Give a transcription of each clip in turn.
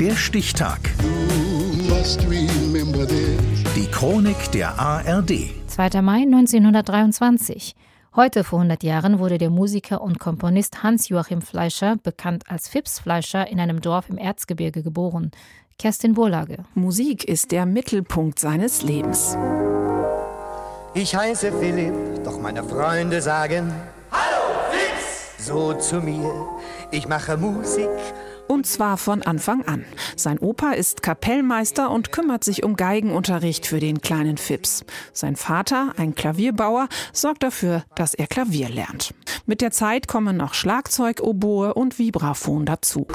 Der Stichtag. Die Chronik der ARD. 2. Mai 1923. Heute vor 100 Jahren wurde der Musiker und Komponist Hans-Joachim Fleischer, bekannt als Fips Fleischer, in einem Dorf im Erzgebirge geboren. Kerstin Burlage. Musik ist der Mittelpunkt seines Lebens. Ich heiße Philipp, doch meine Freunde sagen Hallo Fips! So zu mir, ich mache Musik und zwar von Anfang an. Sein Opa ist Kapellmeister und kümmert sich um Geigenunterricht für den kleinen Fips. Sein Vater, ein Klavierbauer, sorgt dafür, dass er Klavier lernt. Mit der Zeit kommen noch Schlagzeug, Oboe und Vibraphon dazu.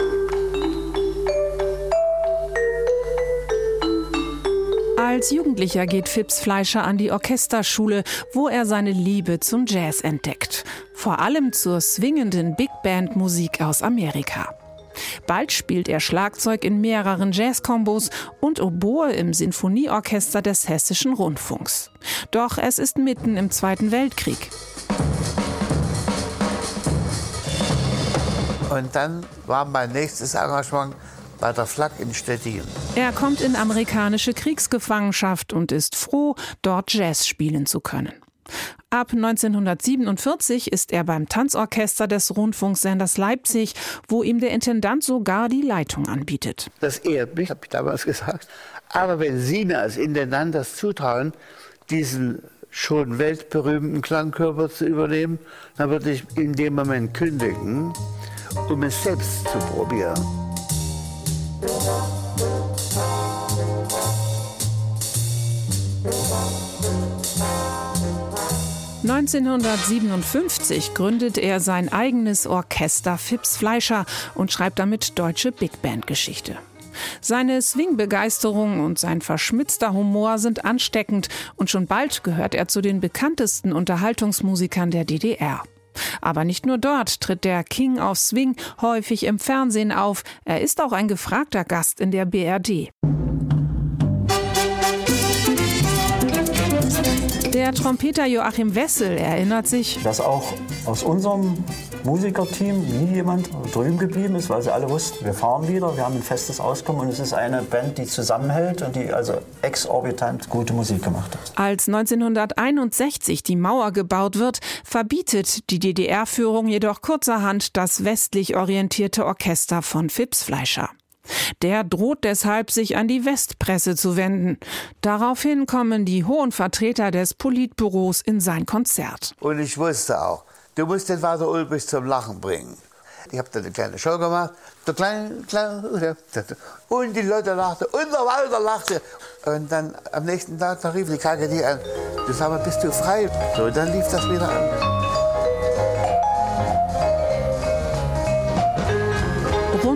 Als Jugendlicher geht Fips Fleischer an die Orchesterschule, wo er seine Liebe zum Jazz entdeckt. Vor allem zur swingenden Big Band Musik aus Amerika. Bald spielt er Schlagzeug in mehreren Jazzkombos und Oboe im Sinfonieorchester des Hessischen Rundfunks. Doch es ist mitten im Zweiten Weltkrieg. Und dann war mein nächstes Engagement bei der Flak in Stettin. Er kommt in amerikanische Kriegsgefangenschaft und ist froh, dort Jazz spielen zu können. Ab 1947 ist er beim Tanzorchester des Rundfunksenders Leipzig, wo ihm der Intendant sogar die Leitung anbietet. Das ehrt mich, habe ich damals gesagt. Aber wenn Sie mir als Intendant das zutrauen, diesen schon weltberühmten Klangkörper zu übernehmen, dann würde ich in dem Moment kündigen, um es selbst zu probieren. 1957 gründet er sein eigenes Orchester Fips Fleischer und schreibt damit deutsche Big Band Geschichte. Seine Swing-Begeisterung und sein verschmitzter Humor sind ansteckend und schon bald gehört er zu den bekanntesten Unterhaltungsmusikern der DDR. Aber nicht nur dort tritt der King of Swing häufig im Fernsehen auf, er ist auch ein gefragter Gast in der BRD. Der Trompeter Joachim Wessel erinnert sich, dass auch aus unserem Musikerteam nie jemand drüben geblieben ist, weil sie alle wussten, wir fahren wieder, wir haben ein festes Auskommen und es ist eine Band, die zusammenhält und die also exorbitant gute Musik gemacht hat. Als 1961 die Mauer gebaut wird, verbietet die DDR-Führung jedoch kurzerhand das westlich orientierte Orchester von Fips Fleischer. Der droht deshalb, sich an die Westpresse zu wenden. Daraufhin kommen die hohen Vertreter des Politbüros in sein Konzert. Und ich wusste auch, du musst den Vater Ulbricht zum Lachen bringen. Ich habe da eine kleine Show gemacht. Und die Leute lachten und der Walter lachte. Und dann am nächsten Tag da rief die KGD an, du sag mal, bist du frei? So, dann lief das wieder an.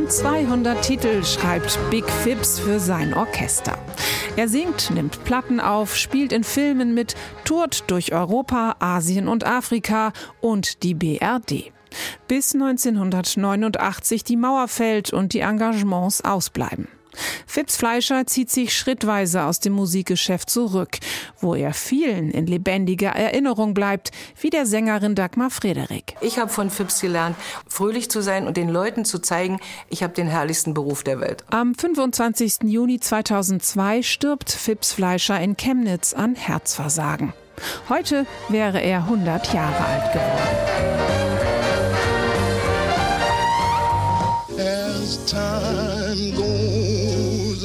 Rund 200 Titel schreibt Big Fips für sein Orchester. Er singt, nimmt Platten auf, spielt in Filmen mit, tourt durch Europa, Asien und Afrika und die BRD. Bis 1989 die Mauer fällt und die Engagements ausbleiben. Fitz Fleischer zieht sich schrittweise aus dem Musikgeschäft zurück, wo er vielen in lebendiger Erinnerung bleibt, wie der Sängerin Dagmar Frederik. Ich habe von Fips gelernt, fröhlich zu sein und den Leuten zu zeigen, ich habe den herrlichsten Beruf der Welt. Am 25. Juni 2002 stirbt Fips Fleischer in Chemnitz an Herzversagen. Heute wäre er 100 Jahre alt geworden.